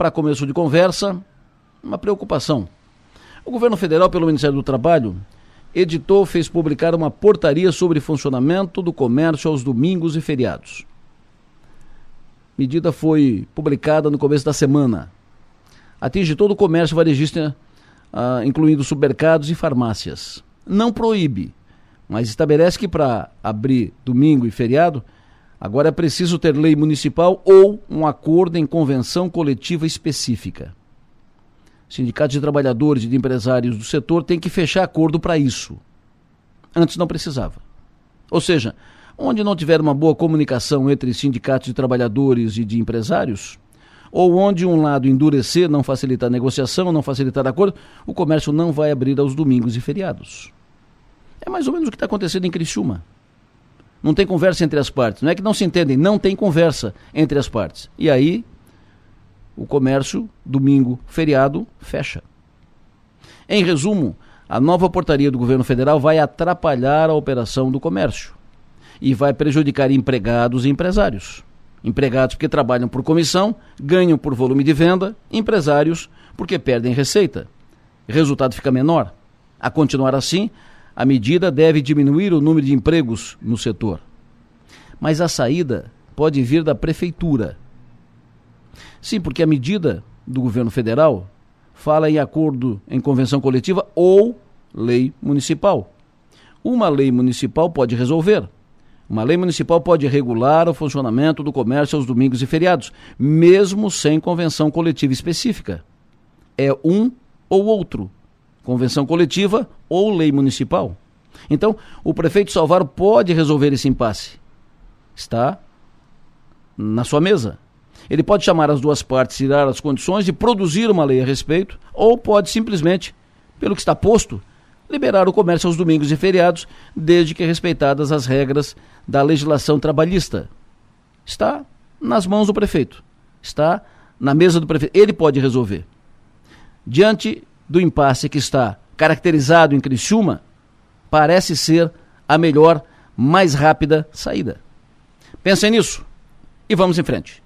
para começo de conversa, uma preocupação. O governo federal, pelo Ministério do Trabalho, editou, fez publicar uma portaria sobre funcionamento do comércio aos domingos e feriados. Medida foi publicada no começo da semana. Atinge todo o comércio varejista, ah, incluindo supermercados e farmácias. Não proíbe, mas estabelece que para abrir domingo e feriado, agora é preciso ter lei municipal ou um acordo em convenção coletiva específica. Sindicatos de trabalhadores e de empresários do setor têm que fechar acordo para isso. Antes não precisava. Ou seja, onde não tiver uma boa comunicação entre sindicatos de trabalhadores e de empresários, ou onde um lado endurecer, não facilitar a negociação, não facilitar acordo, o comércio não vai abrir aos domingos e feriados. É mais ou menos o que está acontecendo em Criciúma. Não tem conversa entre as partes. Não é que não se entendem, não tem conversa entre as partes. E aí, o comércio, domingo, feriado, fecha. Em resumo, a nova portaria do governo federal vai atrapalhar a operação do comércio e vai prejudicar empregados e empresários. Empregados porque trabalham por comissão, ganham por volume de venda, empresários porque perdem receita. Resultado fica menor. A continuar assim, a medida deve diminuir o número de empregos no setor. Mas a saída pode vir da prefeitura. Sim, porque a medida do governo federal fala em acordo em convenção coletiva ou lei municipal. Uma lei municipal pode resolver. Uma lei municipal pode regular o funcionamento do comércio aos domingos e feriados, mesmo sem convenção coletiva específica. É um ou outro, convenção coletiva ou lei municipal. Então, o prefeito Salvaro pode resolver esse impasse. Está na sua mesa. Ele pode chamar as duas partes, tirar as condições de produzir uma lei a respeito, ou pode simplesmente, pelo que está posto, liberar o comércio aos domingos e feriados, desde que respeitadas as regras da legislação trabalhista. Está nas mãos do prefeito. Está na mesa do prefeito. Ele pode resolver. Diante do impasse que está caracterizado em Criciúma, parece ser a melhor, mais rápida saída. Pensem nisso e vamos em frente.